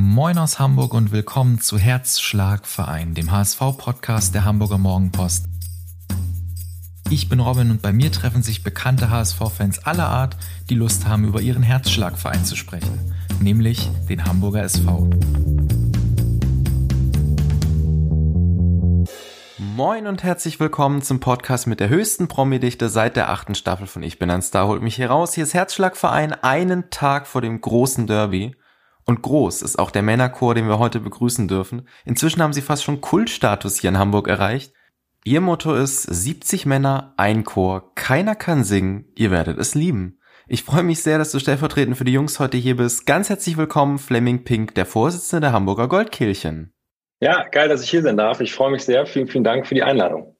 Moin aus Hamburg und willkommen zu Herzschlagverein, dem HSV-Podcast der Hamburger Morgenpost. Ich bin Robin und bei mir treffen sich bekannte HSV-Fans aller Art, die Lust haben, über ihren Herzschlagverein zu sprechen, nämlich den Hamburger SV. Moin und herzlich willkommen zum Podcast mit der höchsten Promi-Dichte seit der achten Staffel von Ich bin ein Star. Holt mich hier raus. Hier ist Herzschlagverein einen Tag vor dem großen Derby. Und groß ist auch der Männerchor, den wir heute begrüßen dürfen. Inzwischen haben sie fast schon Kultstatus hier in Hamburg erreicht. Ihr Motto ist 70 Männer, ein Chor, keiner kann singen, ihr werdet es lieben. Ich freue mich sehr, dass du stellvertretend für die Jungs heute hier bist. Ganz herzlich willkommen, Fleming Pink, der Vorsitzende der Hamburger Goldkehlchen. Ja, geil, dass ich hier sein darf. Ich freue mich sehr. Vielen, vielen Dank für die Einladung.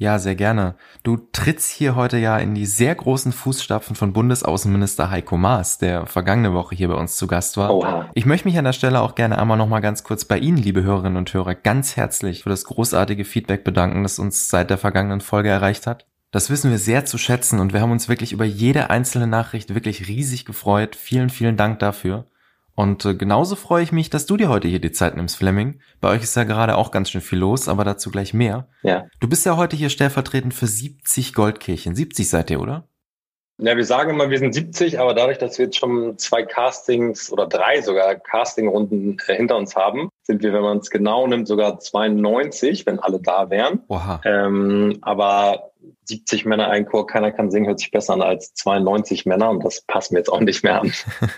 Ja, sehr gerne. Du trittst hier heute ja in die sehr großen Fußstapfen von Bundesaußenminister Heiko Maas, der vergangene Woche hier bei uns zu Gast war. Oha. Ich möchte mich an der Stelle auch gerne einmal noch mal ganz kurz bei Ihnen, liebe Hörerinnen und Hörer, ganz herzlich für das großartige Feedback bedanken, das uns seit der vergangenen Folge erreicht hat. Das wissen wir sehr zu schätzen und wir haben uns wirklich über jede einzelne Nachricht wirklich riesig gefreut. Vielen, vielen Dank dafür. Und äh, genauso freue ich mich, dass du dir heute hier die Zeit nimmst, Fleming. Bei euch ist ja gerade auch ganz schön viel los, aber dazu gleich mehr. Ja. Du bist ja heute hier stellvertretend für 70 Goldkirchen. 70 seid ihr, oder? Ja, wir sagen immer, wir sind 70, aber dadurch, dass wir jetzt schon zwei Castings oder drei sogar Castingrunden äh, hinter uns haben, sind wir, wenn man es genau nimmt, sogar 92, wenn alle da wären. Oha. Ähm, aber 70 Männer ein Chor, keiner kann singen, hört sich besser an als 92 Männer und das passt mir jetzt auch nicht mehr an.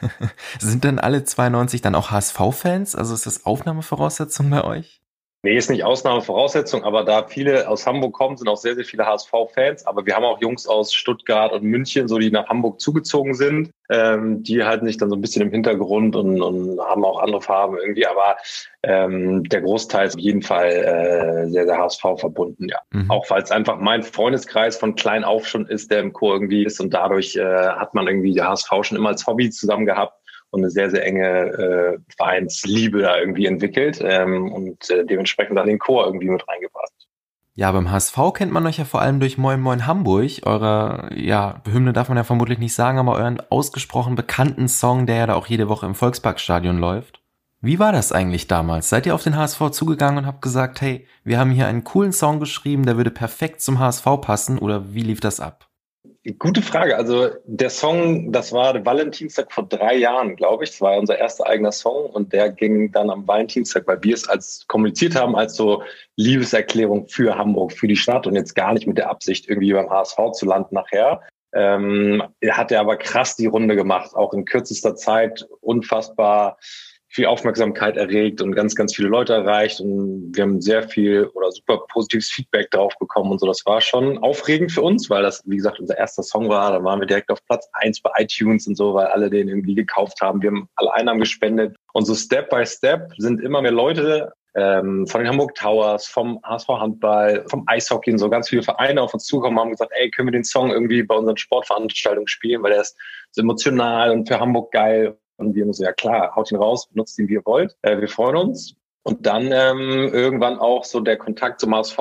Sind denn alle 92 dann auch HSV-Fans? Also ist das Aufnahmevoraussetzung bei euch? Nee, ist nicht Ausnahmevoraussetzung, aber da viele aus Hamburg kommen, sind auch sehr, sehr viele HSV-Fans. Aber wir haben auch Jungs aus Stuttgart und München, so die nach Hamburg zugezogen sind. Ähm, die halten sich dann so ein bisschen im Hintergrund und, und haben auch andere Farben irgendwie. Aber ähm, der Großteil ist auf jeden Fall äh, sehr, sehr HSV verbunden, ja. Mhm. Auch weil es einfach mein Freundeskreis von klein auf schon ist, der im Chor irgendwie ist. Und dadurch äh, hat man irgendwie die HSV schon immer als Hobby zusammen gehabt und eine sehr, sehr enge äh, Vereinsliebe da irgendwie entwickelt ähm, und äh, dementsprechend dann den Chor irgendwie mit reingebracht. Ja, beim HSV kennt man euch ja vor allem durch Moin Moin Hamburg. Eure, ja, Hymne darf man ja vermutlich nicht sagen, aber euren ausgesprochen bekannten Song, der ja da auch jede Woche im Volksparkstadion läuft. Wie war das eigentlich damals? Seid ihr auf den HSV zugegangen und habt gesagt, hey, wir haben hier einen coolen Song geschrieben, der würde perfekt zum HSV passen oder wie lief das ab? Gute Frage. Also der Song, das war Valentinstag vor drei Jahren, glaube ich. Das war unser erster eigener Song und der ging dann am Valentinstag, weil wir es als kommuniziert haben als so Liebeserklärung für Hamburg, für die Stadt und jetzt gar nicht mit der Absicht irgendwie beim HSV zu landen nachher. Ähm, hat er aber krass die Runde gemacht, auch in kürzester Zeit unfassbar viel Aufmerksamkeit erregt und ganz, ganz viele Leute erreicht. Und wir haben sehr viel oder super positives Feedback drauf bekommen und so. Das war schon aufregend für uns, weil das, wie gesagt, unser erster Song war. Da waren wir direkt auf Platz eins bei iTunes und so, weil alle den irgendwie gekauft haben. Wir haben alle Einnahmen gespendet. Und so Step by Step sind immer mehr Leute ähm, von den Hamburg Towers, vom HSV Handball, vom Eishockey und so ganz viele Vereine auf uns zugekommen haben gesagt, ey, können wir den Song irgendwie bei unseren Sportveranstaltungen spielen, weil der ist so emotional und für Hamburg geil. Und wir haben so, ja klar, haut ihn raus, benutzt ihn, wie ihr wollt. Äh, wir freuen uns. Und dann ähm, irgendwann auch so der Kontakt zum HSV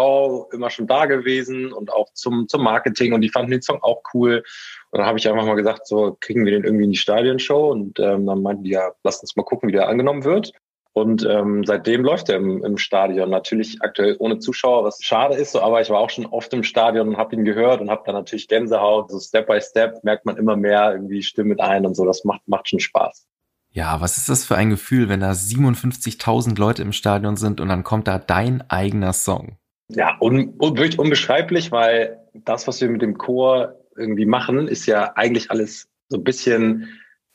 immer schon da gewesen und auch zum, zum Marketing. Und die fanden den Song auch cool. Und dann habe ich einfach mal gesagt, so kriegen wir den irgendwie in die Stadionshow. Und ähm, dann meinten die, ja, lass uns mal gucken, wie der angenommen wird. Und ähm, seitdem läuft er im, im Stadion. Natürlich aktuell ohne Zuschauer, was schade ist, so, aber ich war auch schon oft im Stadion und habe ihn gehört und habe dann natürlich Gänsehaut. So Step by Step merkt man immer mehr irgendwie Stimmen mit ein und so. Das macht, macht schon Spaß. Ja, was ist das für ein Gefühl, wenn da 57.000 Leute im Stadion sind und dann kommt da dein eigener Song? Ja, un, un, wirklich unbeschreiblich, weil das, was wir mit dem Chor irgendwie machen, ist ja eigentlich alles so ein bisschen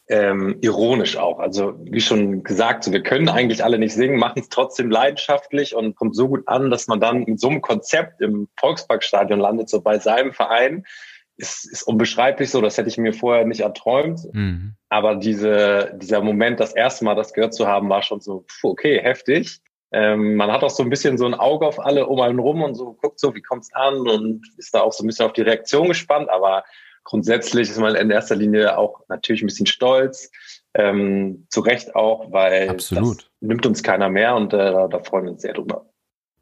ähm, ironisch auch. Also wie schon gesagt, so, wir können eigentlich alle nicht singen, machen es trotzdem leidenschaftlich und kommt so gut an, dass man dann mit so einem Konzept im Volksparkstadion landet, so bei seinem Verein. Ist, ist unbeschreiblich so, das hätte ich mir vorher nicht erträumt. Mhm. Aber diese, dieser Moment, das erste Mal das gehört zu haben, war schon so, pf, okay, heftig. Ähm, man hat auch so ein bisschen so ein Auge auf alle um einen rum und so guckt so, wie kommt's an und ist da auch so ein bisschen auf die Reaktion gespannt. Aber grundsätzlich ist man in erster Linie auch natürlich ein bisschen stolz. Ähm, zu Recht auch, weil Absolut. das nimmt uns keiner mehr und äh, da freuen wir uns sehr drüber.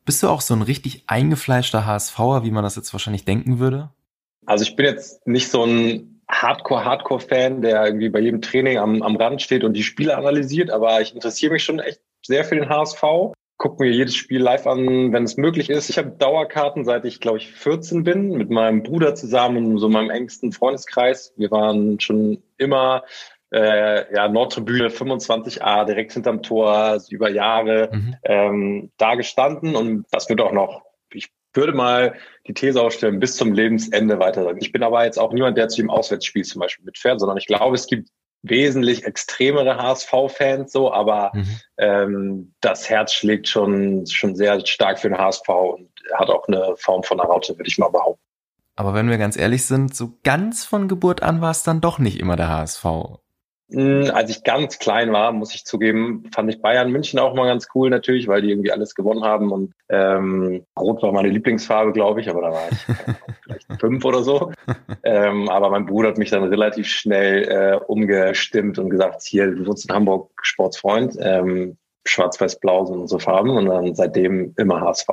Bist du auch so ein richtig eingefleischter HSVer, wie man das jetzt wahrscheinlich denken würde? Also ich bin jetzt nicht so ein Hardcore-Hardcore-Fan, der irgendwie bei jedem Training am, am Rand steht und die Spiele analysiert, aber ich interessiere mich schon echt sehr für den HSV. Gucke mir jedes Spiel live an, wenn es möglich ist. Ich habe Dauerkarten, seit ich, glaube ich, 14 bin, mit meinem Bruder zusammen, so meinem engsten Freundeskreis. Wir waren schon immer äh, ja, Nordtribüne 25a, direkt hinterm Tor, über Jahre mhm. ähm, da gestanden und das wird auch noch, ich würde mal die These aufstellen, bis zum Lebensende weiter sagen. Ich bin aber jetzt auch niemand, der zu dem Auswärtsspiel zum Beispiel mitfährt, sondern ich glaube, es gibt wesentlich extremere HSV-Fans so, aber mhm. ähm, das Herz schlägt schon, schon sehr stark für den HSV und hat auch eine Form von einer Raute, würde ich mal behaupten. Aber wenn wir ganz ehrlich sind, so ganz von Geburt an war es dann doch nicht immer der HSV. Als ich ganz klein war, muss ich zugeben, fand ich Bayern München auch mal ganz cool natürlich, weil die irgendwie alles gewonnen haben und ähm, Rot war meine Lieblingsfarbe, glaube ich, aber da war ich vielleicht fünf oder so. Ähm, aber mein Bruder hat mich dann relativ schnell äh, umgestimmt und gesagt, hier, du wohnst in Hamburg, Sportsfreund, ähm, schwarz-weiß-blau sind unsere Farben und dann seitdem immer HSV.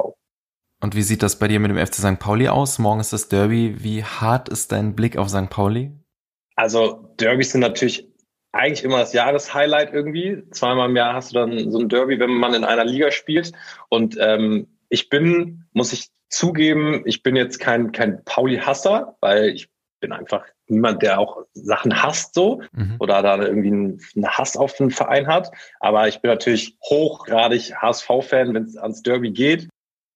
Und wie sieht das bei dir mit dem FC St. Pauli aus? Morgen ist das Derby. Wie hart ist dein Blick auf St. Pauli? Also Derbys sind natürlich eigentlich immer das Jahreshighlight irgendwie. Zweimal im Jahr hast du dann so ein Derby, wenn man in einer Liga spielt. Und ähm, ich bin, muss ich zugeben, ich bin jetzt kein, kein Pauli-Hasser, weil ich bin einfach niemand, der auch Sachen hasst so mhm. oder da irgendwie einen, einen Hass auf den Verein hat. Aber ich bin natürlich hochgradig HSV-Fan, wenn es ans Derby geht.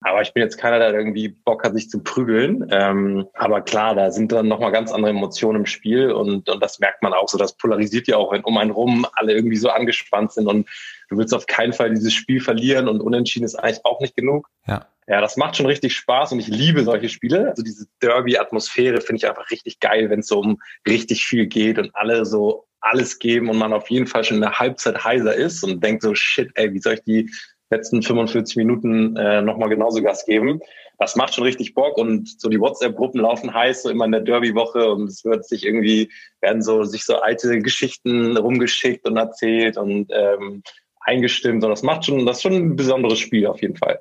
Aber ich bin jetzt keiner, der irgendwie Bock hat, sich zu prügeln. Ähm, aber klar, da sind dann nochmal ganz andere Emotionen im Spiel und, und das merkt man auch so. Das polarisiert ja auch, wenn um einen rum alle irgendwie so angespannt sind und du willst auf keinen Fall dieses Spiel verlieren und unentschieden ist eigentlich auch nicht genug. Ja. Ja, das macht schon richtig Spaß und ich liebe solche Spiele. Also diese Derby-Atmosphäre finde ich einfach richtig geil, wenn es so um richtig viel geht und alle so alles geben und man auf jeden Fall schon in der Halbzeit heiser ist und denkt so, shit, ey, wie soll ich die letzten 45 Minuten äh, nochmal genauso Gas geben. Das macht schon richtig Bock und so die WhatsApp-Gruppen laufen heiß, so immer in der Derby-Woche und es wird sich irgendwie, werden so sich so alte Geschichten rumgeschickt und erzählt und ähm, eingestimmt und das macht schon, das ist schon ein besonderes Spiel auf jeden Fall.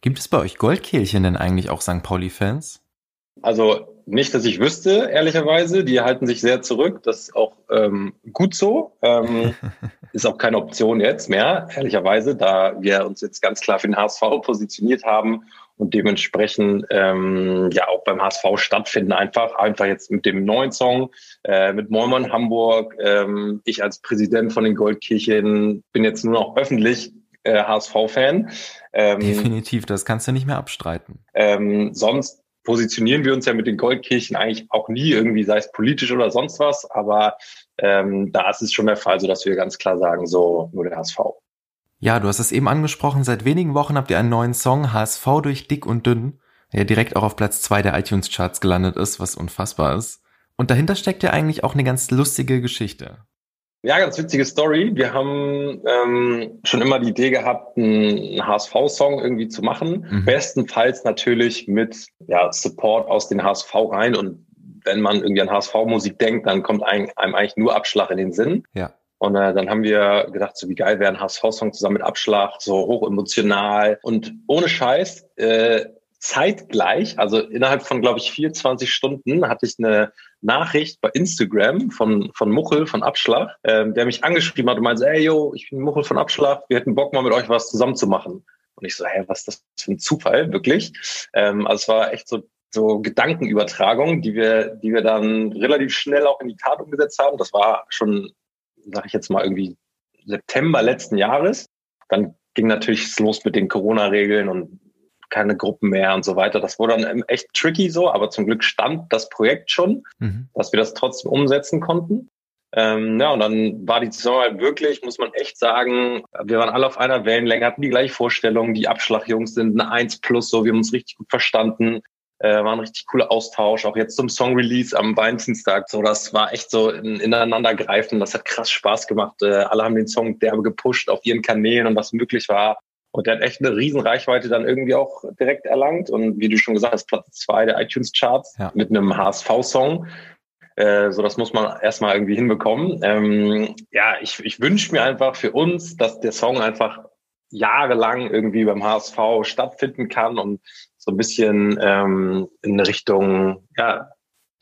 Gibt es bei euch Goldkehlchen denn eigentlich auch St. Pauli-Fans? Also nicht, dass ich wüsste, ehrlicherweise. Die halten sich sehr zurück. Das ist auch ähm, gut so. Ähm, ist auch keine Option jetzt mehr, ehrlicherweise, da wir uns jetzt ganz klar für den HSV positioniert haben und dementsprechend ähm, ja auch beim HSV stattfinden einfach. Einfach jetzt mit dem neuen Song, äh, mit Moin Hamburg. Ähm, ich als Präsident von den Goldkirchen bin jetzt nur noch öffentlich äh, HSV-Fan. Ähm, Definitiv, das kannst du nicht mehr abstreiten. Ähm, sonst positionieren wir uns ja mit den Goldkirchen eigentlich auch nie irgendwie, sei es politisch oder sonst was, aber ähm, da ist es schon der Fall, so dass wir ganz klar sagen, so nur der HSV. Ja, du hast es eben angesprochen, seit wenigen Wochen habt ihr einen neuen Song, HSV durch dick und dünn, der direkt auch auf Platz zwei der iTunes-Charts gelandet ist, was unfassbar ist. Und dahinter steckt ja eigentlich auch eine ganz lustige Geschichte. Ja, ganz witzige Story. Wir haben ähm, schon immer die Idee gehabt, einen HSV-Song irgendwie zu machen. Mhm. Bestenfalls natürlich mit ja, Support aus den HSV rein. Und wenn man irgendwie an HSV-Musik denkt, dann kommt einem, einem eigentlich nur Abschlag in den Sinn. Ja. Und äh, dann haben wir gedacht, so wie geil wäre ein HSV-Song zusammen mit Abschlag, so hoch emotional und ohne Scheiß. Äh, zeitgleich, also innerhalb von, glaube ich, 24 Stunden, hatte ich eine Nachricht bei Instagram von, von Muchel von Abschlag, ähm, der mich angeschrieben hat und meinte, ey, yo, ich bin Muchel von Abschlag, wir hätten Bock mal mit euch was zusammen zu machen. Und ich so, hä, was ist das für ein Zufall, wirklich? Ähm, also es war echt so, so Gedankenübertragung, die wir, die wir dann relativ schnell auch in die Tat umgesetzt haben. Das war schon, sag ich jetzt mal, irgendwie September letzten Jahres. Dann ging natürlich los mit den Corona-Regeln und keine Gruppen mehr und so weiter. Das wurde dann echt tricky so, aber zum Glück stand das Projekt schon, mhm. dass wir das trotzdem umsetzen konnten. Ähm, ja, und dann war die Saison halt wirklich, muss man echt sagen, wir waren alle auf einer Wellenlänge, hatten die gleiche Vorstellung, die Abschlagjungs sind eine 1 plus, so, wir haben uns richtig gut verstanden, äh, war ein richtig cooler Austausch, auch jetzt zum Song-Release am Valentinstag, so, das war echt so in, ineinandergreifen, das hat krass Spaß gemacht, äh, alle haben den Song derbe gepusht auf ihren Kanälen und was möglich war, und der hat echt eine riesen Reichweite dann irgendwie auch direkt erlangt. Und wie du schon gesagt hast, Platz zwei der iTunes-Charts ja. mit einem HSV-Song. Äh, so, das muss man erstmal irgendwie hinbekommen. Ähm, ja, ich, ich wünsche mir einfach für uns, dass der Song einfach jahrelang irgendwie beim HSV stattfinden kann und so ein bisschen ähm, in Richtung, ja,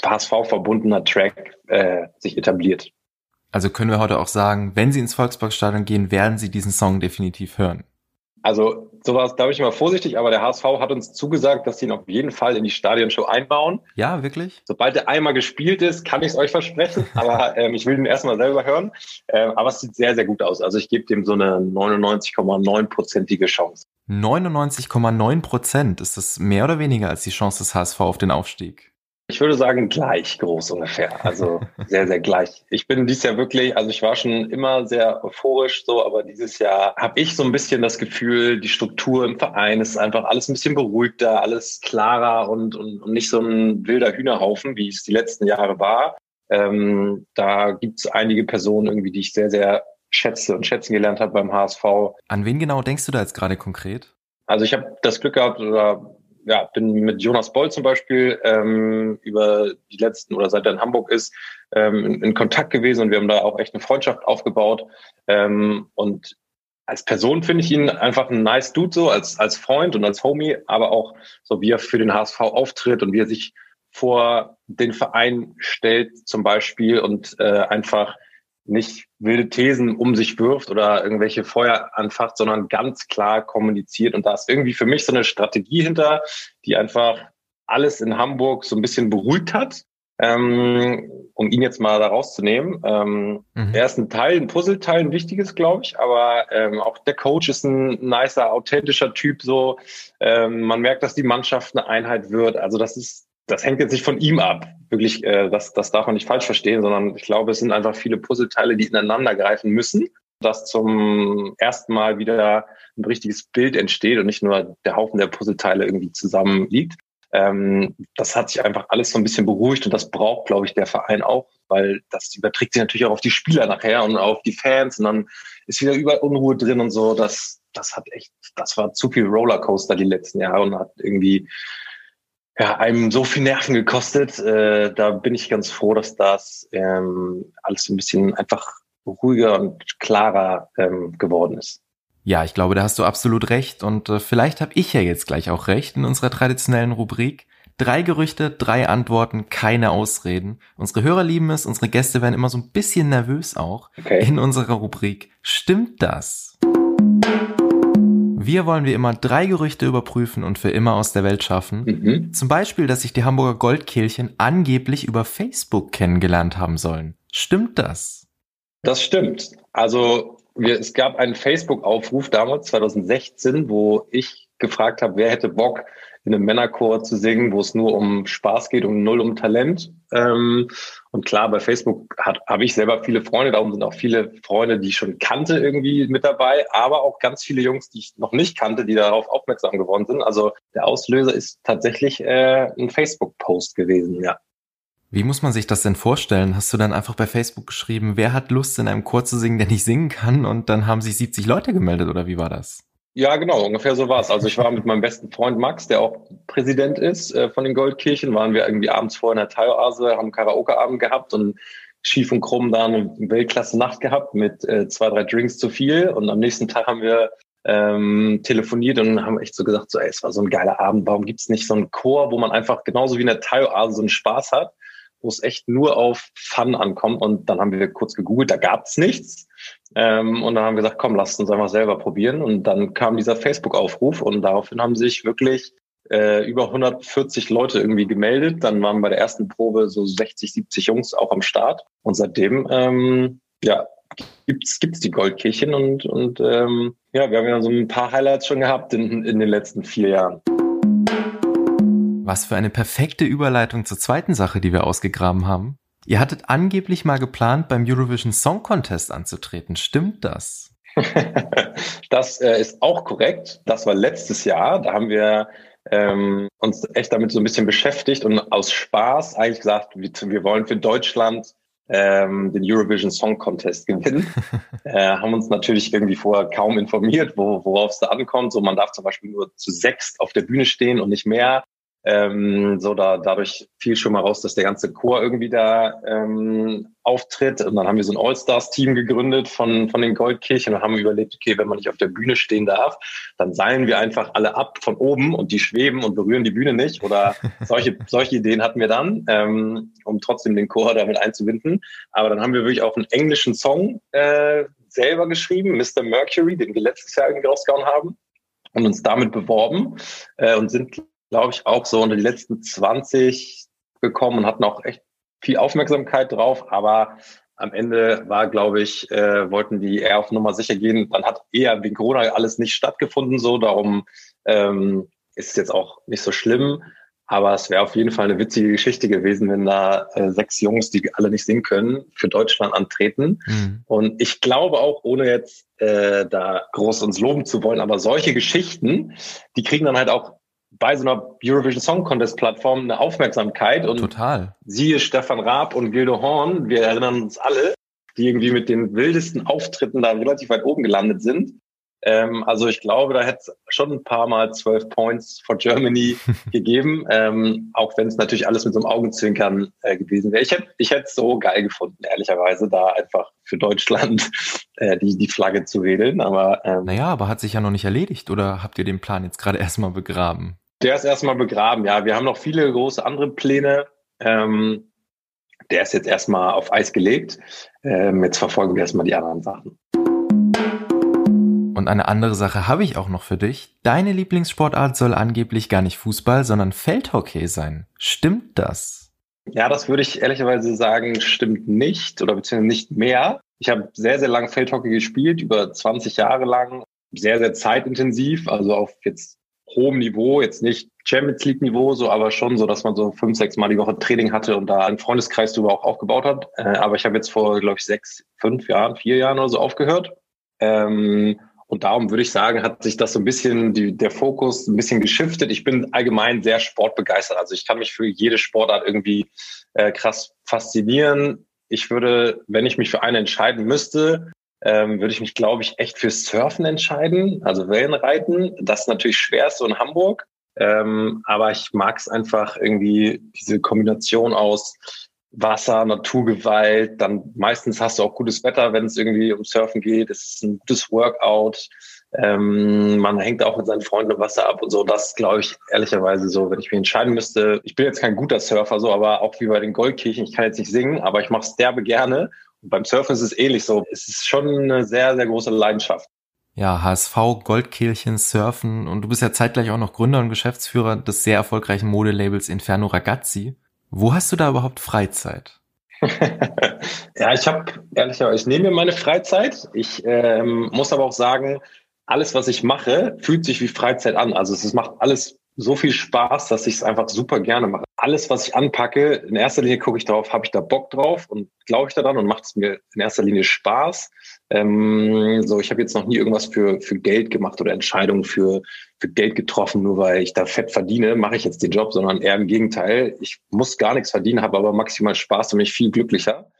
HSV verbundener Track äh, sich etabliert. Also können wir heute auch sagen, wenn Sie ins Volksparkstadion gehen, werden Sie diesen Song definitiv hören. Also sowas, da bin ich immer vorsichtig, aber der HSV hat uns zugesagt, dass sie ihn auf jeden Fall in die Stadionshow einbauen. Ja, wirklich? Sobald er einmal gespielt ist, kann ich es euch versprechen, aber ähm, ich will ihn erstmal selber hören. Ähm, aber es sieht sehr, sehr gut aus. Also ich gebe dem so eine 99,9-prozentige Chance. 99,9 Prozent, ist das mehr oder weniger als die Chance des HSV auf den Aufstieg? Ich würde sagen, gleich groß ungefähr. Also sehr, sehr gleich. Ich bin dieses Jahr wirklich, also ich war schon immer sehr euphorisch so, aber dieses Jahr habe ich so ein bisschen das Gefühl, die Struktur im Verein ist einfach alles ein bisschen beruhigter, alles klarer und, und, und nicht so ein wilder Hühnerhaufen, wie es die letzten Jahre war. Ähm, da gibt es einige Personen irgendwie, die ich sehr, sehr schätze und schätzen gelernt habe beim HSV. An wen genau denkst du da jetzt gerade konkret? Also ich habe das Glück gehabt, oder ja, bin mit Jonas Boll zum Beispiel ähm, über die letzten oder seit er in Hamburg ist, ähm, in, in, Kontakt gewesen und wir haben da auch echt eine Freundschaft aufgebaut. Ähm, und als Person finde ich ihn einfach ein nice Dude so, als, als Freund und als Homie, aber auch so, wie er für den HSV auftritt und wie er sich vor den Verein stellt zum Beispiel und äh, einfach nicht wilde Thesen um sich wirft oder irgendwelche Feuer anfacht, sondern ganz klar kommuniziert. Und da ist irgendwie für mich so eine Strategie hinter, die einfach alles in Hamburg so ein bisschen beruhigt hat. Ähm, um ihn jetzt mal da rauszunehmen. Ähm, mhm. Er ist ein Teil, ein Puzzleteil, ein wichtiges, glaube ich, aber ähm, auch der Coach ist ein nicer, authentischer Typ. So, ähm, man merkt, dass die Mannschaft eine Einheit wird. Also das ist das hängt jetzt nicht von ihm ab. Wirklich, äh, das, das darf man nicht falsch verstehen, sondern ich glaube, es sind einfach viele Puzzleteile, die ineinander greifen müssen, dass zum ersten Mal wieder ein richtiges Bild entsteht und nicht nur der Haufen der Puzzleteile irgendwie zusammen liegt. Ähm, das hat sich einfach alles so ein bisschen beruhigt und das braucht, glaube ich, der Verein auch, weil das überträgt sich natürlich auch auf die Spieler nachher und auf die Fans und dann ist wieder überall Unruhe drin und so. Das, das hat echt, das war zu viel Rollercoaster die letzten Jahre und hat irgendwie ja, einem so viel Nerven gekostet. Äh, da bin ich ganz froh, dass das ähm, alles ein bisschen einfach ruhiger und klarer ähm, geworden ist. Ja, ich glaube, da hast du absolut recht. Und äh, vielleicht habe ich ja jetzt gleich auch recht in unserer traditionellen Rubrik. Drei Gerüchte, drei Antworten, keine Ausreden. Unsere Hörer lieben es, unsere Gäste werden immer so ein bisschen nervös auch okay. in unserer Rubrik. Stimmt das? Wir wollen wie immer drei Gerüchte überprüfen und für immer aus der Welt schaffen. Mhm. Zum Beispiel, dass sich die Hamburger Goldkehlchen angeblich über Facebook kennengelernt haben sollen. Stimmt das? Das stimmt. Also wir, es gab einen Facebook-Aufruf damals, 2016, wo ich gefragt habe, wer hätte Bock, in einem Männerchor zu singen, wo es nur um Spaß geht und null um Talent. Ähm, und klar, bei Facebook habe ich selber viele Freunde, darum sind auch viele Freunde, die ich schon kannte, irgendwie mit dabei, aber auch ganz viele Jungs, die ich noch nicht kannte, die darauf aufmerksam geworden sind. Also der Auslöser ist tatsächlich äh, ein Facebook-Post gewesen, ja. Wie muss man sich das denn vorstellen? Hast du dann einfach bei Facebook geschrieben, wer hat Lust, in einem Chor zu singen, der nicht singen kann? Und dann haben sich 70 Leute gemeldet, oder wie war das? Ja, genau, ungefähr so war's. Also ich war mit meinem besten Freund Max, der auch Präsident ist äh, von den Goldkirchen, waren wir irgendwie abends vorher in der Thai-Oase, haben Karaoke-Abend gehabt und schief und krumm da eine Weltklasse-Nacht gehabt mit äh, zwei, drei Drinks zu viel. Und am nächsten Tag haben wir ähm, telefoniert und haben echt so gesagt, so, ey, es war so ein geiler Abend, warum gibt's nicht so einen Chor, wo man einfach genauso wie in der Thai-Oase so einen Spaß hat? wo es echt nur auf Fun ankommt. Und dann haben wir kurz gegoogelt, da gab es nichts. Ähm, und dann haben wir gesagt, komm, lasst uns einfach selber probieren. Und dann kam dieser Facebook-Aufruf und daraufhin haben sich wirklich äh, über 140 Leute irgendwie gemeldet. Dann waren bei der ersten Probe so 60, 70 Jungs auch am Start. Und seitdem, ähm, ja, gibt's gibt's die Goldkirchen und und ähm, ja, wir haben ja so ein paar Highlights schon gehabt in, in den letzten vier Jahren. Was für eine perfekte Überleitung zur zweiten Sache, die wir ausgegraben haben. Ihr hattet angeblich mal geplant, beim Eurovision Song Contest anzutreten. Stimmt das? das äh, ist auch korrekt. Das war letztes Jahr. Da haben wir ähm, uns echt damit so ein bisschen beschäftigt und aus Spaß eigentlich gesagt, wir, wir wollen für Deutschland ähm, den Eurovision Song Contest gewinnen. äh, haben uns natürlich irgendwie vorher kaum informiert, wo, worauf es da ankommt. So, man darf zum Beispiel nur zu sechs auf der Bühne stehen und nicht mehr. Ähm, so da dadurch fiel schon mal raus, dass der ganze Chor irgendwie da ähm, auftritt. Und dann haben wir so ein All-Stars-Team gegründet von, von den Goldkirchen und haben überlegt, okay, wenn man nicht auf der Bühne stehen darf, dann seilen wir einfach alle ab von oben und die schweben und berühren die Bühne nicht. Oder solche, solche Ideen hatten wir dann, ähm, um trotzdem den Chor damit einzubinden. Aber dann haben wir wirklich auch einen englischen Song äh, selber geschrieben, Mr. Mercury, den wir letztes Jahr irgendwie rausgehauen haben und uns damit beworben äh, und sind glaube ich, auch so unter die letzten 20 gekommen und hatten auch echt viel Aufmerksamkeit drauf. Aber am Ende war, glaube ich, äh, wollten die eher auf Nummer sicher gehen. Dann hat eher wegen Corona alles nicht stattgefunden, so. Darum ähm, ist es jetzt auch nicht so schlimm. Aber es wäre auf jeden Fall eine witzige Geschichte gewesen, wenn da äh, sechs Jungs, die alle nicht singen können, für Deutschland antreten. Mhm. Und ich glaube auch, ohne jetzt äh, da groß uns loben zu wollen, aber solche Geschichten, die kriegen dann halt auch bei so einer Eurovision Song Contest Plattform eine Aufmerksamkeit und Total. siehe Stefan Raab und Gildo Horn, wir erinnern uns alle, die irgendwie mit den wildesten Auftritten da relativ weit oben gelandet sind. Ähm, also ich glaube, da hätte es schon ein paar Mal 12 Points for Germany gegeben, ähm, auch wenn es natürlich alles mit so einem Augenzwinkern äh, gewesen wäre. Ich hätte ich hätte es so geil gefunden, ehrlicherweise, da einfach für Deutschland äh, die, die Flagge zu wedeln. Aber ähm, Naja, aber hat sich ja noch nicht erledigt oder habt ihr den Plan jetzt gerade erstmal begraben? Der ist erstmal begraben, ja. Wir haben noch viele große andere Pläne. Ähm, der ist jetzt erstmal auf Eis gelegt. Ähm, jetzt verfolgen wir erstmal die anderen Sachen. Und eine andere Sache habe ich auch noch für dich. Deine Lieblingssportart soll angeblich gar nicht Fußball, sondern Feldhockey sein. Stimmt das? Ja, das würde ich ehrlicherweise sagen, stimmt nicht oder beziehungsweise nicht mehr. Ich habe sehr, sehr lange Feldhockey gespielt, über 20 Jahre lang, sehr, sehr zeitintensiv, also auf jetzt hohem Niveau, jetzt nicht Champions League Niveau, so, aber schon so, dass man so fünf, sechs Mal die Woche Training hatte und da einen Freundeskreis darüber auch aufgebaut hat. Äh, aber ich habe jetzt vor, glaube ich, sechs, fünf Jahren, vier Jahren oder so aufgehört. Ähm, und darum würde ich sagen, hat sich das so ein bisschen, die, der Fokus ein bisschen geschiftet. Ich bin allgemein sehr sportbegeistert. Also ich kann mich für jede Sportart irgendwie äh, krass faszinieren. Ich würde, wenn ich mich für eine entscheiden müsste, ähm, würde ich mich, glaube ich, echt fürs Surfen entscheiden, also Wellenreiten. Das ist natürlich schwer so in Hamburg. Ähm, aber ich mag es einfach irgendwie, diese Kombination aus Wasser, Naturgewalt, dann meistens hast du auch gutes Wetter, wenn es irgendwie um Surfen geht. Es ist ein gutes Workout. Ähm, man hängt auch mit seinen Freunden im Wasser ab und so. Das glaube ich ehrlicherweise so, wenn ich mich entscheiden müsste. Ich bin jetzt kein guter Surfer, so, aber auch wie bei den Goldkirchen, ich kann jetzt nicht singen, aber ich mache es derbe gerne beim Surfen ist es ähnlich so. Es ist schon eine sehr, sehr große Leidenschaft. Ja, HSV, Goldkehlchen, Surfen und du bist ja zeitgleich auch noch Gründer und Geschäftsführer des sehr erfolgreichen Modelabels Inferno Ragazzi. Wo hast du da überhaupt Freizeit? ja, ich habe ehrlicherweise, ich nehme mir meine Freizeit. Ich ähm, muss aber auch sagen, alles, was ich mache, fühlt sich wie Freizeit an. Also es macht alles so viel Spaß, dass ich es einfach super gerne mache. Alles, was ich anpacke, in erster Linie gucke ich darauf, habe ich da Bock drauf und glaube ich daran und macht es mir in erster Linie Spaß. Ähm, so, ich habe jetzt noch nie irgendwas für, für Geld gemacht oder Entscheidungen für, für Geld getroffen, nur weil ich da fett verdiene, mache ich jetzt den Job, sondern eher im Gegenteil. Ich muss gar nichts verdienen, habe aber maximal Spaß und mich viel glücklicher.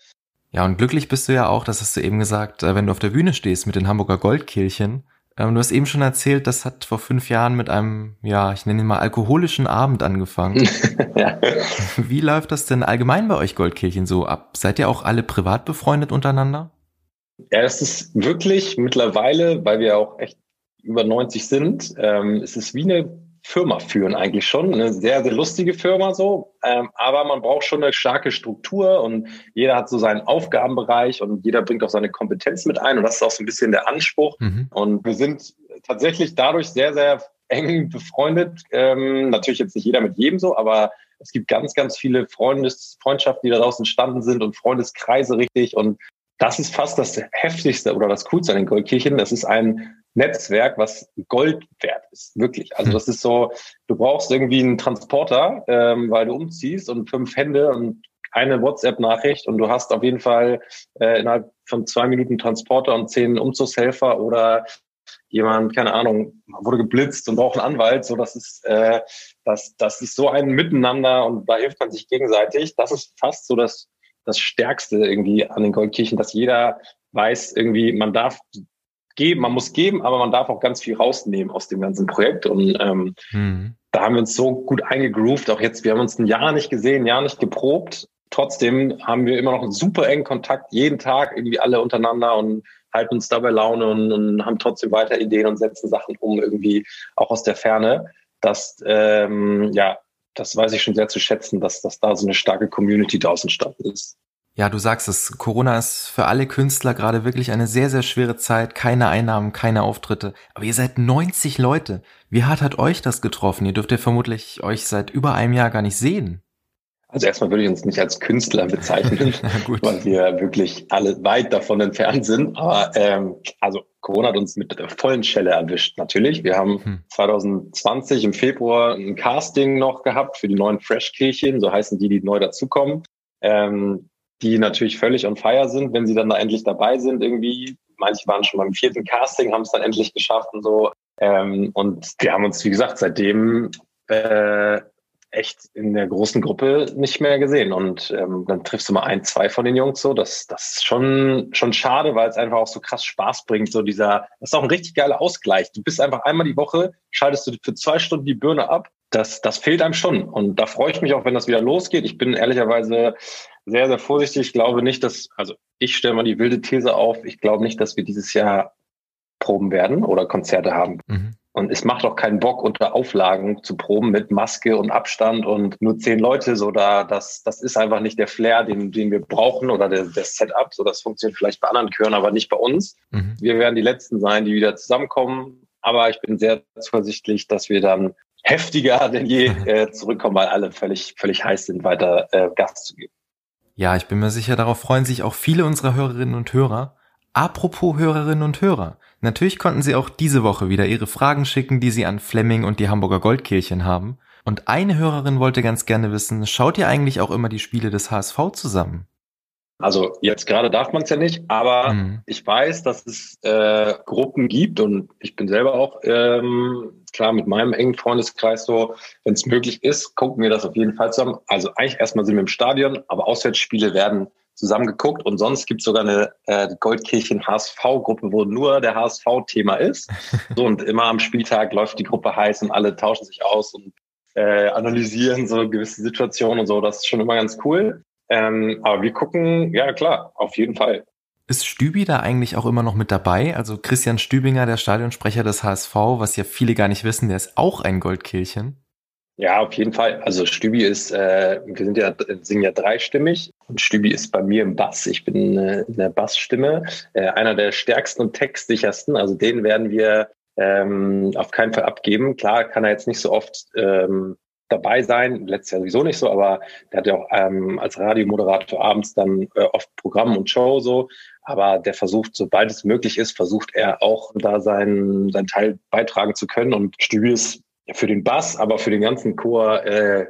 Ja, und glücklich bist du ja auch, das hast du eben gesagt, äh, wenn du auf der Bühne stehst mit den Hamburger Goldkehlchen ähm, du hast eben schon erzählt, das hat vor fünf Jahren mit einem, ja, ich nenne ihn mal alkoholischen Abend angefangen. ja. Wie läuft das denn allgemein bei euch Goldkehlchen so ab? Seid ihr auch alle privat befreundet untereinander? Ja, es ist wirklich mittlerweile, weil wir auch echt über 90 sind, ähm, es ist wie eine Firma führen eigentlich schon. Eine sehr, sehr lustige Firma so. Ähm, aber man braucht schon eine starke Struktur und jeder hat so seinen Aufgabenbereich und jeder bringt auch seine Kompetenz mit ein. Und das ist auch so ein bisschen der Anspruch. Mhm. Und wir sind tatsächlich dadurch sehr, sehr eng befreundet. Ähm, natürlich jetzt nicht jeder mit jedem so, aber es gibt ganz, ganz viele Freundes Freundschaften, die daraus entstanden sind und Freundeskreise richtig. Und das ist fast das Heftigste oder das Coolste an den Goldkirchen. Das ist ein Netzwerk, was Gold wert ist, wirklich. Also hm. das ist so, du brauchst irgendwie einen Transporter, ähm, weil du umziehst und fünf Hände und eine WhatsApp-Nachricht und du hast auf jeden Fall äh, innerhalb von zwei Minuten Transporter und zehn Umzugshelfer oder jemand, keine Ahnung, wurde geblitzt und braucht einen Anwalt. So, das ist, äh, das, das ist so ein Miteinander und da hilft man sich gegenseitig. Das ist fast so das, das Stärkste irgendwie an den Goldkirchen, dass jeder weiß, irgendwie, man darf geben, man muss geben, aber man darf auch ganz viel rausnehmen aus dem ganzen Projekt. Und ähm, mhm. da haben wir uns so gut eingegroovt. Auch jetzt, wir haben uns ein Jahr nicht gesehen, ein Jahr nicht geprobt. Trotzdem haben wir immer noch einen super engen Kontakt, jeden Tag irgendwie alle untereinander und halten uns dabei Laune und, und haben trotzdem weiter Ideen und setzen Sachen um, irgendwie auch aus der Ferne. Das, ähm, ja, das weiß ich schon sehr zu schätzen, dass, dass da so eine starke Community draußen entstanden ist. Ja, du sagst es, Corona ist für alle Künstler gerade wirklich eine sehr, sehr schwere Zeit. Keine Einnahmen, keine Auftritte. Aber ihr seid 90 Leute. Wie hart hat euch das getroffen? Ihr dürft ja vermutlich euch seit über einem Jahr gar nicht sehen. Also erstmal würde ich uns nicht als Künstler bezeichnen, weil wir wirklich alle weit davon entfernt sind. Aber ähm, also Corona hat uns mit der vollen Schelle erwischt, natürlich. Wir haben hm. 2020 im Februar ein Casting noch gehabt für die neuen Fresh-Kirchen, so heißen die, die neu dazukommen. Ähm, die natürlich völlig on fire sind, wenn sie dann da endlich dabei sind irgendwie. Manche waren schon beim vierten Casting, haben es dann endlich geschafft und so. Ähm, und wir haben uns, wie gesagt, seitdem äh, echt in der großen Gruppe nicht mehr gesehen. Und ähm, dann triffst du mal ein, zwei von den Jungs so. Das, das ist schon, schon schade, weil es einfach auch so krass Spaß bringt. So dieser, das ist auch ein richtig geiler Ausgleich. Du bist einfach einmal die Woche, schaltest du für zwei Stunden die Birne ab. Das, das fehlt einem schon. Und da freue ich mich auch, wenn das wieder losgeht. Ich bin ehrlicherweise sehr, sehr vorsichtig. Ich glaube nicht, dass, also ich stelle mal die wilde These auf, ich glaube nicht, dass wir dieses Jahr proben werden oder Konzerte haben. Mhm. Und es macht auch keinen Bock, unter Auflagen zu proben mit Maske und Abstand und nur zehn Leute. So da, das, das ist einfach nicht der Flair, den, den wir brauchen oder der, der Setup. So das funktioniert vielleicht bei anderen Chören, aber nicht bei uns. Mhm. Wir werden die Letzten sein, die wieder zusammenkommen. Aber ich bin sehr zuversichtlich, dass wir dann heftiger denn je äh, zurückkommen, weil alle völlig, völlig heiß sind, weiter äh, Gas zu geben. Ja, ich bin mir sicher, darauf freuen sich auch viele unserer Hörerinnen und Hörer. Apropos Hörerinnen und Hörer. Natürlich konnten Sie auch diese Woche wieder Ihre Fragen schicken, die Sie an Fleming und die Hamburger Goldkirchen haben. Und eine Hörerin wollte ganz gerne wissen, schaut ihr eigentlich auch immer die Spiele des HSV zusammen? Also jetzt gerade darf man es ja nicht, aber mhm. ich weiß, dass es äh, Gruppen gibt und ich bin selber auch ähm, klar mit meinem engen Freundeskreis so, wenn es möglich ist, gucken wir das auf jeden Fall zusammen. Also eigentlich erstmal sind wir im Stadion, aber Auswärtsspiele werden zusammen geguckt und sonst gibt es sogar eine äh, Goldkirchen HSV-Gruppe, wo nur der HSV-Thema ist. So und immer am Spieltag läuft die Gruppe heiß und alle tauschen sich aus und äh, analysieren so gewisse Situationen und so. Das ist schon immer ganz cool. Ähm, aber wir gucken, ja klar, auf jeden Fall. Ist Stübi da eigentlich auch immer noch mit dabei? Also Christian Stübinger, der Stadionsprecher des HSV, was ja viele gar nicht wissen, der ist auch ein Goldkehlchen. Ja, auf jeden Fall. Also Stübi ist, äh, wir sind ja, singen ja dreistimmig und Stübi ist bei mir im Bass. Ich bin äh, in der Bassstimme, äh, einer der stärksten und textsichersten. Also den werden wir ähm, auf keinen Fall abgeben. Klar kann er jetzt nicht so oft ähm, dabei sein. Letztes Jahr sowieso nicht so, aber der hat ja auch ähm, als Radiomoderator abends dann äh, oft Programm und Show so. Aber der versucht, sobald es möglich ist, versucht er auch da seinen, seinen Teil beitragen zu können. Und Stübi ist für den Bass, aber für den ganzen Chor äh,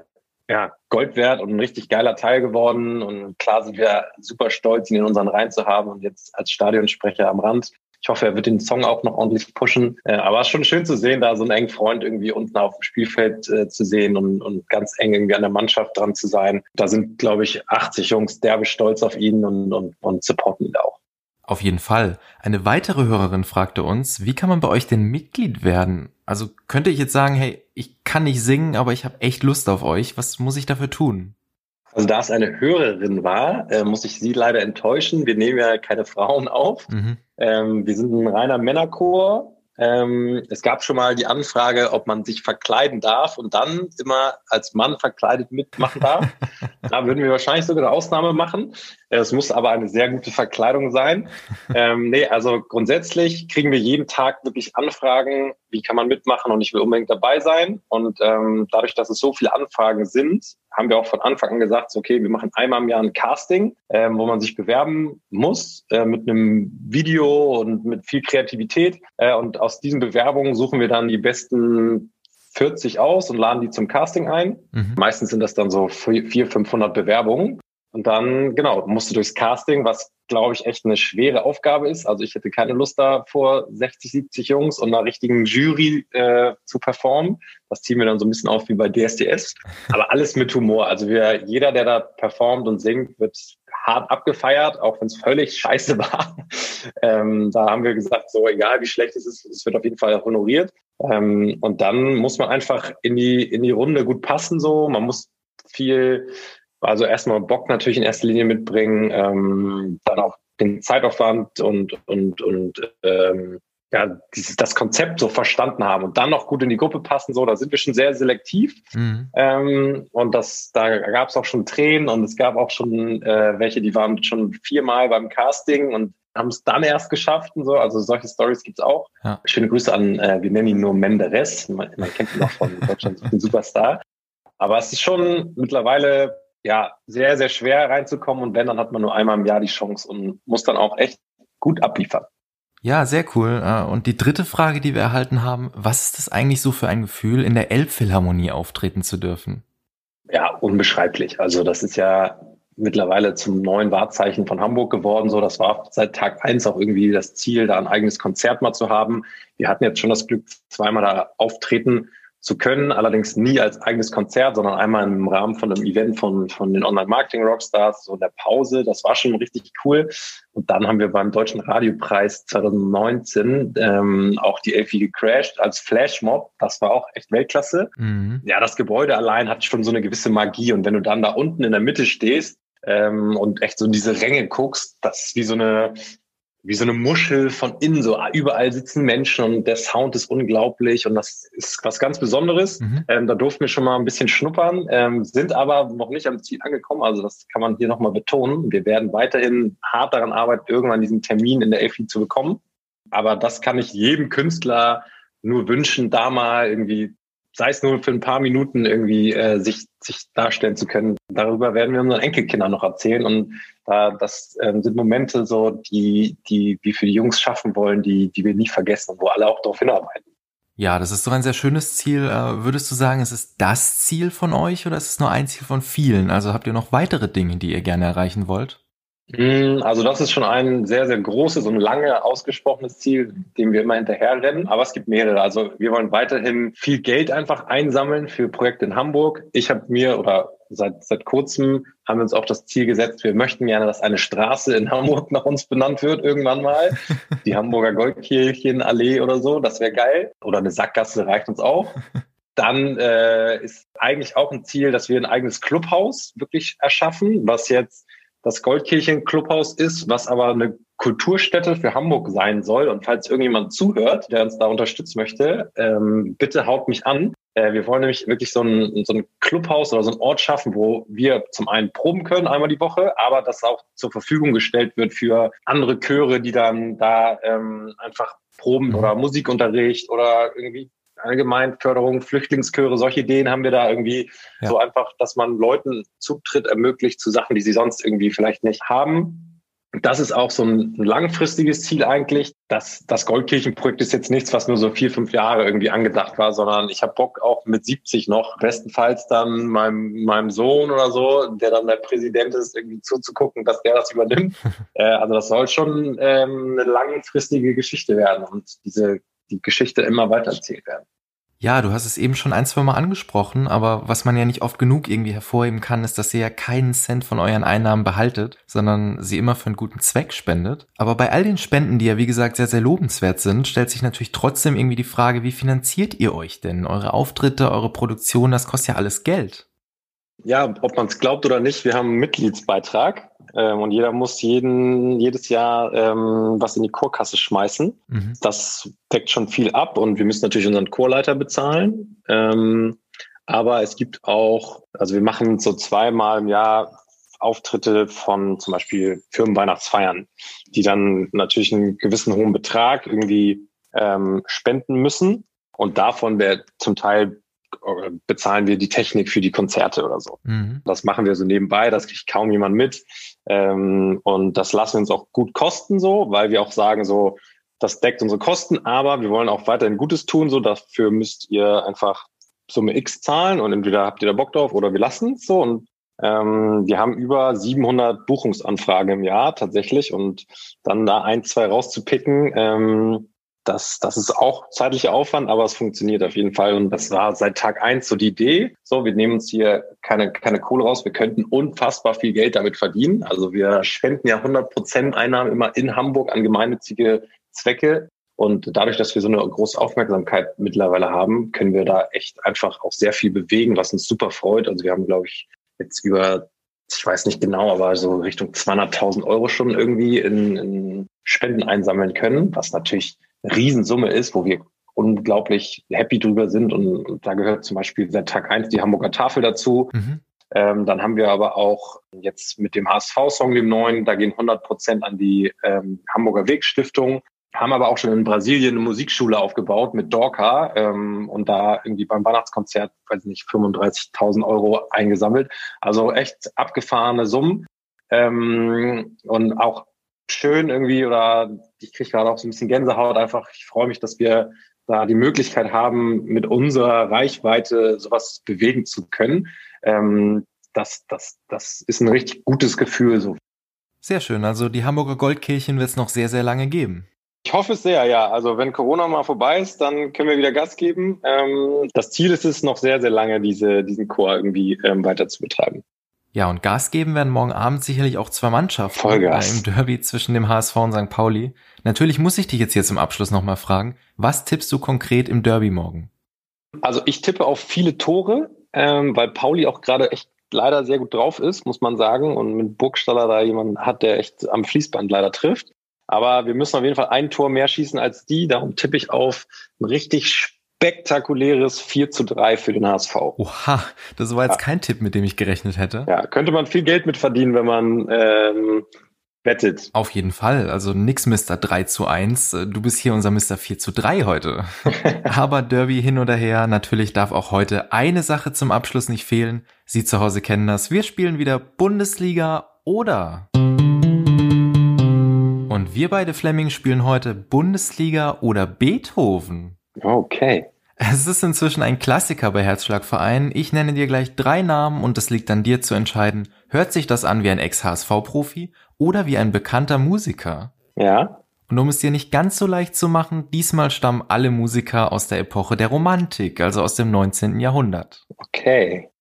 ja, Gold wert und ein richtig geiler Teil geworden. Und klar sind wir super stolz, ihn in unseren Reihen zu haben und jetzt als Stadionsprecher am Rand. Ich hoffe, er wird den Song auch noch ordentlich pushen. Äh, aber es ist schon schön zu sehen, da so einen engen Freund irgendwie unten auf dem Spielfeld äh, zu sehen und, und ganz eng irgendwie an der Mannschaft dran zu sein. Da sind, glaube ich, 80 Jungs derbe stolz auf ihn und, und, und supporten ihn auch. Auf jeden Fall. Eine weitere Hörerin fragte uns, wie kann man bei euch denn Mitglied werden? Also könnte ich jetzt sagen, hey, ich kann nicht singen, aber ich habe echt Lust auf euch. Was muss ich dafür tun? Also da es eine Hörerin war, äh, muss ich sie leider enttäuschen. Wir nehmen ja keine Frauen auf. Mhm. Ähm, wir sind ein reiner Männerchor ähm, es gab schon mal die Anfrage, ob man sich verkleiden darf und dann immer als Mann verkleidet mitmachen darf. da würden wir wahrscheinlich sogar eine Ausnahme machen. Es muss aber eine sehr gute Verkleidung sein. Ähm, nee, also grundsätzlich kriegen wir jeden Tag wirklich Anfragen, wie kann man mitmachen und ich will unbedingt dabei sein. Und ähm, dadurch, dass es so viele Anfragen sind, haben wir auch von Anfang an gesagt, okay, wir machen einmal im Jahr ein Casting, ähm, wo man sich bewerben muss äh, mit einem Video und mit viel Kreativität. Äh, und aus diesen Bewerbungen suchen wir dann die besten 40 aus und laden die zum Casting ein. Mhm. Meistens sind das dann so 400, 500 Bewerbungen. Und dann, genau, musst du durchs Casting, was, glaube ich, echt eine schwere Aufgabe ist. Also ich hätte keine Lust da vor 60, 70 Jungs und einer richtigen Jury äh, zu performen. Das ziehen wir dann so ein bisschen auf wie bei DSDS. Aber alles mit Humor. Also wir, jeder, der da performt und singt, wird hart abgefeiert, auch wenn es völlig scheiße war. ähm, da haben wir gesagt, so egal wie schlecht es ist, es wird auf jeden Fall honoriert. Ähm, und dann muss man einfach in die, in die Runde gut passen. So, Man muss viel also erstmal Bock natürlich in erster Linie mitbringen, ähm, dann auch den Zeitaufwand und und und ähm, ja dieses, das Konzept so verstanden haben und dann noch gut in die Gruppe passen. So, da sind wir schon sehr selektiv mhm. ähm, und das da gab es auch schon Tränen und es gab auch schon äh, welche, die waren schon viermal beim Casting und haben es dann erst geschafft und so. Also solche Stories gibt's auch. Ja. Schöne Grüße an, äh, wir nennen ihn nur Menderes. Man, man kennt ihn noch von Deutschland, den Superstar. Aber es ist schon mittlerweile ja, sehr, sehr schwer reinzukommen. Und wenn, dann hat man nur einmal im Jahr die Chance und muss dann auch echt gut abliefern. Ja, sehr cool. Äh, und die dritte Frage, die wir erhalten haben, was ist das eigentlich so für ein Gefühl, in der Elbphilharmonie auftreten zu dürfen? Ja, unbeschreiblich. Also das ist ja mittlerweile zum neuen Wahrzeichen von Hamburg geworden. So, das war seit Tag eins auch irgendwie das Ziel, da ein eigenes Konzert mal zu haben. Wir hatten jetzt schon das Glück, zweimal da auftreten zu können, allerdings nie als eigenes Konzert, sondern einmal im Rahmen von einem Event von, von den Online-Marketing-Rockstars, so in der Pause. Das war schon richtig cool. Und dann haben wir beim Deutschen Radiopreis 2019 ähm, auch die Elfie gecrashed als Flashmob. Das war auch echt Weltklasse. Mhm. Ja, das Gebäude allein hat schon so eine gewisse Magie. Und wenn du dann da unten in der Mitte stehst, ähm, und echt so in diese Ränge guckst, das ist wie so eine wie so eine Muschel von innen, so überall sitzen Menschen und der Sound ist unglaublich und das ist was ganz Besonderes. Mhm. Ähm, da durften wir schon mal ein bisschen schnuppern, ähm, sind aber noch nicht am Ziel angekommen. Also das kann man hier nochmal betonen. Wir werden weiterhin hart daran arbeiten, irgendwann diesen Termin in der EFI zu bekommen. Aber das kann ich jedem Künstler nur wünschen, da mal irgendwie sei es nur für ein paar Minuten irgendwie äh, sich, sich darstellen zu können. Darüber werden wir unseren Enkelkindern noch erzählen. Und da das ähm, sind Momente so, die, die wir für die Jungs schaffen wollen, die, die wir nie vergessen wo alle auch darauf hinarbeiten. Ja, das ist doch ein sehr schönes Ziel. Äh, würdest du sagen, es ist das Ziel von euch oder ist es nur ein Ziel von vielen? Also habt ihr noch weitere Dinge, die ihr gerne erreichen wollt? Hm, also das ist schon ein sehr, sehr großes und lange ausgesprochenes Ziel, dem wir immer hinterherrennen. Aber es gibt mehrere. Also wir wollen weiterhin viel Geld einfach einsammeln für Projekte in Hamburg. Ich habe mir oder seit, seit kurzem haben wir uns auch das Ziel gesetzt, wir möchten gerne, dass eine Straße in Hamburg nach uns benannt wird irgendwann mal. Die Hamburger Goldkirchenallee oder so, das wäre geil. Oder eine Sackgasse reicht uns auch. Dann äh, ist eigentlich auch ein Ziel, dass wir ein eigenes Clubhaus wirklich erschaffen, was jetzt das Goldkirchen Clubhaus ist, was aber eine Kulturstätte für Hamburg sein soll. Und falls irgendjemand zuhört, der uns da unterstützen möchte, ähm, bitte haut mich an. Äh, wir wollen nämlich wirklich so ein, so ein Clubhaus oder so ein Ort schaffen, wo wir zum einen proben können einmal die Woche, aber das auch zur Verfügung gestellt wird für andere Chöre, die dann da ähm, einfach Proben mhm. oder Musikunterricht oder irgendwie allgemein Förderung, Flüchtlingschöre, solche Ideen haben wir da irgendwie ja. so einfach, dass man Leuten Zutritt ermöglicht zu Sachen, die sie sonst irgendwie vielleicht nicht haben. Das ist auch so ein langfristiges Ziel eigentlich. Das, das Goldkirchenprojekt ist jetzt nichts, was nur so vier, fünf Jahre irgendwie angedacht war, sondern ich habe Bock auch mit 70 noch, bestenfalls dann meinem, meinem Sohn oder so, der dann der Präsident ist, irgendwie zuzugucken, dass der das übernimmt. äh, also das soll schon ähm, eine langfristige Geschichte werden und diese die Geschichte immer weiter erzählt werden. Ja, du hast es eben schon ein, zwei Mal angesprochen, aber was man ja nicht oft genug irgendwie hervorheben kann, ist, dass ihr ja keinen Cent von euren Einnahmen behaltet, sondern sie immer für einen guten Zweck spendet. Aber bei all den Spenden, die ja wie gesagt sehr, sehr lobenswert sind, stellt sich natürlich trotzdem irgendwie die Frage, wie finanziert ihr euch denn? Eure Auftritte, eure Produktion, das kostet ja alles Geld. Ja, ob man es glaubt oder nicht, wir haben einen Mitgliedsbeitrag ähm, und jeder muss jeden, jedes Jahr ähm, was in die Chorkasse schmeißen. Mhm. Das deckt schon viel ab und wir müssen natürlich unseren Chorleiter bezahlen. Ähm, aber es gibt auch, also wir machen so zweimal im Jahr Auftritte von zum Beispiel Firmenweihnachtsfeiern, die dann natürlich einen gewissen hohen Betrag irgendwie ähm, spenden müssen. Und davon wäre zum Teil bezahlen wir die Technik für die Konzerte oder so. Mhm. Das machen wir so nebenbei, das kriegt kaum jemand mit. Ähm, und das lassen wir uns auch gut kosten so, weil wir auch sagen so, das deckt unsere Kosten, aber wir wollen auch weiterhin Gutes tun, so dafür müsst ihr einfach Summe X zahlen und entweder habt ihr da Bock drauf oder wir lassen es so und Ähm, wir haben über 700 Buchungsanfragen im Jahr tatsächlich und dann da ein, zwei rauszupicken, ähm, das, das ist auch zeitlicher Aufwand, aber es funktioniert auf jeden Fall. Und das war seit Tag eins so die Idee. So, wir nehmen uns hier keine, keine Kohle raus. Wir könnten unfassbar viel Geld damit verdienen. Also wir spenden ja 100 Prozent Einnahmen immer in Hamburg an gemeinnützige Zwecke. Und dadurch, dass wir so eine große Aufmerksamkeit mittlerweile haben, können wir da echt einfach auch sehr viel bewegen, was uns super freut. Also wir haben, glaube ich, jetzt über, ich weiß nicht genau, aber so Richtung 200.000 Euro schon irgendwie in, in Spenden einsammeln können, was natürlich Riesensumme ist, wo wir unglaublich happy drüber sind. Und da gehört zum Beispiel seit Tag eins die Hamburger Tafel dazu. Mhm. Ähm, dann haben wir aber auch jetzt mit dem HSV-Song, dem neuen, da gehen 100 Prozent an die ähm, Hamburger Wegstiftung. Haben aber auch schon in Brasilien eine Musikschule aufgebaut mit Dorca ähm, und da irgendwie beim Weihnachtskonzert, weiß ich nicht, 35.000 Euro eingesammelt. Also echt abgefahrene Summen. Ähm, und auch schön irgendwie oder ich kriege gerade auch so ein bisschen Gänsehaut einfach. Ich freue mich, dass wir da die Möglichkeit haben, mit unserer Reichweite sowas bewegen zu können. Ähm, das, das, das ist ein richtig gutes Gefühl. So. Sehr schön. Also die Hamburger Goldkirchen wird es noch sehr, sehr lange geben. Ich hoffe es sehr, ja. Also wenn Corona mal vorbei ist, dann können wir wieder Gas geben. Ähm, das Ziel ist es, noch sehr, sehr lange diese, diesen Chor irgendwie ähm, weiter zu betreiben. Ja, und Gas geben werden morgen Abend sicherlich auch zwei Mannschaften Vollgas. Äh, im Derby zwischen dem HSV und St. Pauli. Natürlich muss ich dich jetzt hier zum Abschluss nochmal fragen, was tippst du konkret im Derby morgen? Also ich tippe auf viele Tore, ähm, weil Pauli auch gerade echt leider sehr gut drauf ist, muss man sagen. Und mit Burgstaller da jemand hat, der echt am Fließband leider trifft. Aber wir müssen auf jeden Fall ein Tor mehr schießen als die. Darum tippe ich auf ein richtig spektakuläres 4 zu 3 für den HSV. Oha, das war jetzt ja. kein Tipp, mit dem ich gerechnet hätte. Ja, könnte man viel Geld mit verdienen, wenn man ähm, wettet. Auf jeden Fall. Also nix Mr. 3 zu 1. Du bist hier unser Mr. 4 zu 3 heute. Aber Derby hin oder her, natürlich darf auch heute eine Sache zum Abschluss nicht fehlen. Sie zu Hause kennen das. Wir spielen wieder Bundesliga oder. Und wir beide Fleming spielen heute Bundesliga oder Beethoven. Okay. Es ist inzwischen ein Klassiker bei Herzschlagverein. Ich nenne dir gleich drei Namen und es liegt an dir zu entscheiden, hört sich das an wie ein Ex-HSV-Profi oder wie ein bekannter Musiker? Ja. Und um es dir nicht ganz so leicht zu machen, diesmal stammen alle Musiker aus der Epoche der Romantik, also aus dem 19. Jahrhundert. Okay.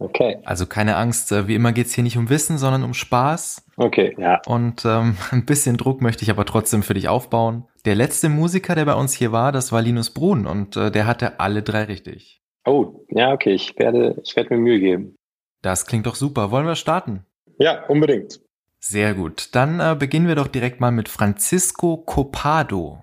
Okay. Also keine Angst, äh, wie immer geht's hier nicht um Wissen, sondern um Spaß. Okay, ja. Und ähm, ein bisschen Druck möchte ich aber trotzdem für dich aufbauen. Der letzte Musiker, der bei uns hier war, das war Linus Brun und äh, der hatte alle drei richtig. Oh, ja, okay, ich werde, ich werde mir Mühe geben. Das klingt doch super. Wollen wir starten? Ja, unbedingt. Sehr gut. Dann äh, beginnen wir doch direkt mal mit Francisco Copado.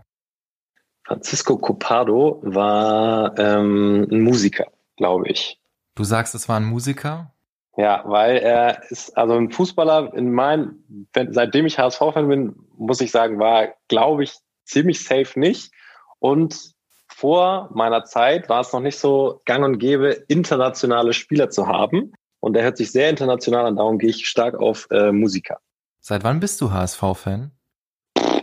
Francisco Copado war ähm, ein Musiker, glaube ich. Du sagst, es war ein Musiker? Ja, weil er ist, also ein Fußballer in meinem, seitdem ich HSV-Fan bin, muss ich sagen, war, glaube ich, ziemlich safe nicht. Und vor meiner Zeit war es noch nicht so gang und gäbe, internationale Spieler zu haben. Und er hört sich sehr international an, darum gehe ich stark auf äh, Musiker. Seit wann bist du HSV-Fan?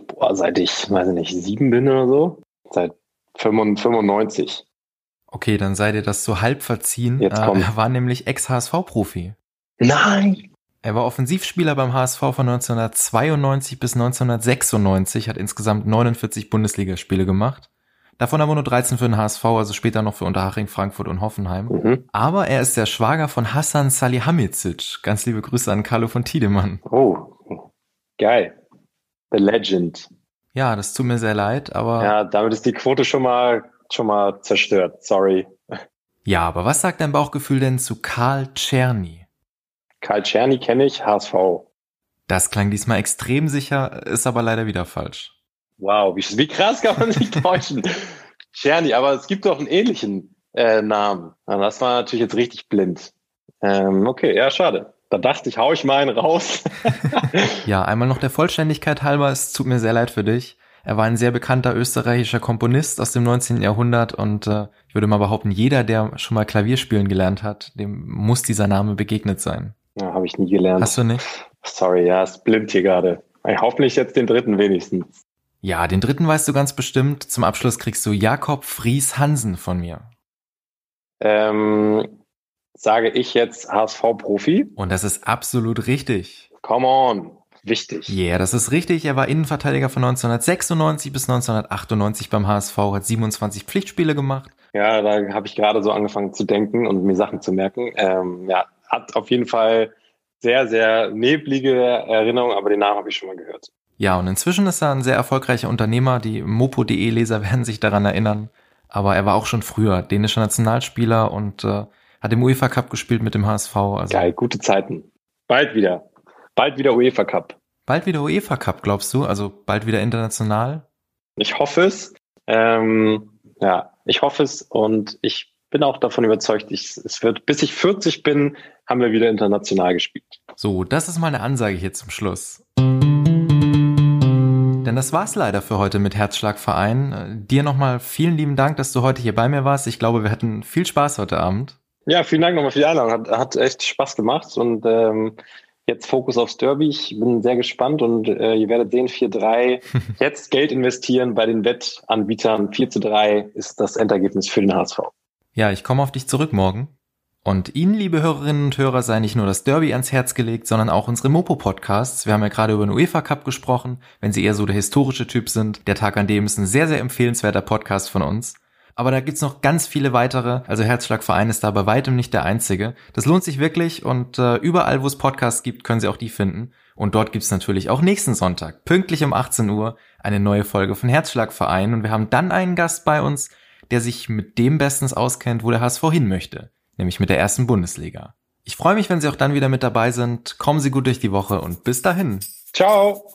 Boah, seit ich, weiß ich nicht, sieben bin oder so. Seit 95. Okay, dann sei dir das so halb verziehen. Jetzt äh, er war nämlich Ex-HSV-Profi. Nein! Er war Offensivspieler beim HSV von 1992 bis 1996, hat insgesamt 49 Bundesligaspiele gemacht. Davon aber nur 13 für den HSV, also später noch für Unterhaching, Frankfurt und Hoffenheim. Mhm. Aber er ist der Schwager von Hassan Salihamidzic. Ganz liebe Grüße an Carlo von Tiedemann. Oh, geil. The Legend. Ja, das tut mir sehr leid, aber. Ja, damit ist die Quote schon mal, schon mal zerstört. Sorry. Ja, aber was sagt dein Bauchgefühl denn zu Karl Czerny? Karl Czerny kenne ich, HSV. Das klang diesmal extrem sicher, ist aber leider wieder falsch. Wow, wie, wie krass kann man sich täuschen? Czerny, aber es gibt doch einen ähnlichen äh, Namen. Das war natürlich jetzt richtig blind. Ähm, okay, ja, schade. Da dachte ich, hau ich mal einen raus. ja, einmal noch der Vollständigkeit halber, es tut mir sehr leid für dich. Er war ein sehr bekannter österreichischer Komponist aus dem 19. Jahrhundert und äh, ich würde mal behaupten, jeder, der schon mal Klavier spielen gelernt hat, dem muss dieser Name begegnet sein. Ja, habe ich nie gelernt. Hast du nicht? Sorry, ja, ist blind hier gerade. Hoffentlich jetzt den dritten wenigstens. Ja, den dritten weißt du ganz bestimmt. Zum Abschluss kriegst du Jakob Fries Hansen von mir. Ähm, sage ich jetzt HSV-Profi. Und das ist absolut richtig. Come on. Wichtig. Ja, yeah, das ist richtig. Er war Innenverteidiger von 1996 bis 1998 beim HSV, hat 27 Pflichtspiele gemacht. Ja, da habe ich gerade so angefangen zu denken und mir Sachen zu merken. Ähm, ja, hat auf jeden Fall sehr, sehr neblige Erinnerungen, aber den Namen habe ich schon mal gehört. Ja, und inzwischen ist er ein sehr erfolgreicher Unternehmer. Die Mopo.de-Leser werden sich daran erinnern. Aber er war auch schon früher dänischer Nationalspieler und äh, hat im UEFA Cup gespielt mit dem HSV. Also Geil, gute Zeiten. Bald wieder. Bald wieder UEFA Cup. Bald wieder UEFA Cup, glaubst du? Also bald wieder international? Ich hoffe es. Ähm, ja, ich hoffe es und ich bin auch davon überzeugt, ich, es wird, bis ich 40 bin, haben wir wieder international gespielt. So, das ist meine Ansage hier zum Schluss. Denn das war's leider für heute mit Herzschlagverein. Dir nochmal vielen lieben Dank, dass du heute hier bei mir warst. Ich glaube, wir hatten viel Spaß heute Abend. Ja, vielen Dank nochmal für die Einladung. Hat, hat echt Spaß gemacht und ähm, jetzt Fokus aufs Derby. Ich bin sehr gespannt und äh, ihr werdet sehen, 4-3. Jetzt Geld investieren bei den Wettanbietern. 4 zu 3 ist das Endergebnis für den HSV. Ja, ich komme auf dich zurück morgen. Und Ihnen, liebe Hörerinnen und Hörer, sei nicht nur das Derby ans Herz gelegt, sondern auch unsere Mopo-Podcasts. Wir haben ja gerade über den UEFA Cup gesprochen. Wenn Sie eher so der historische Typ sind, der Tag an dem ist ein sehr, sehr empfehlenswerter Podcast von uns. Aber da gibt's noch ganz viele weitere. Also Herzschlagverein ist da bei weitem nicht der einzige. Das lohnt sich wirklich und äh, überall, wo es Podcasts gibt, können Sie auch die finden. Und dort gibt's natürlich auch nächsten Sonntag, pünktlich um 18 Uhr, eine neue Folge von Herzschlagverein. Und wir haben dann einen Gast bei uns, der sich mit dem bestens auskennt, wo der HSV hin möchte, nämlich mit der ersten Bundesliga. Ich freue mich, wenn Sie auch dann wieder mit dabei sind. Kommen Sie gut durch die Woche und bis dahin. Ciao.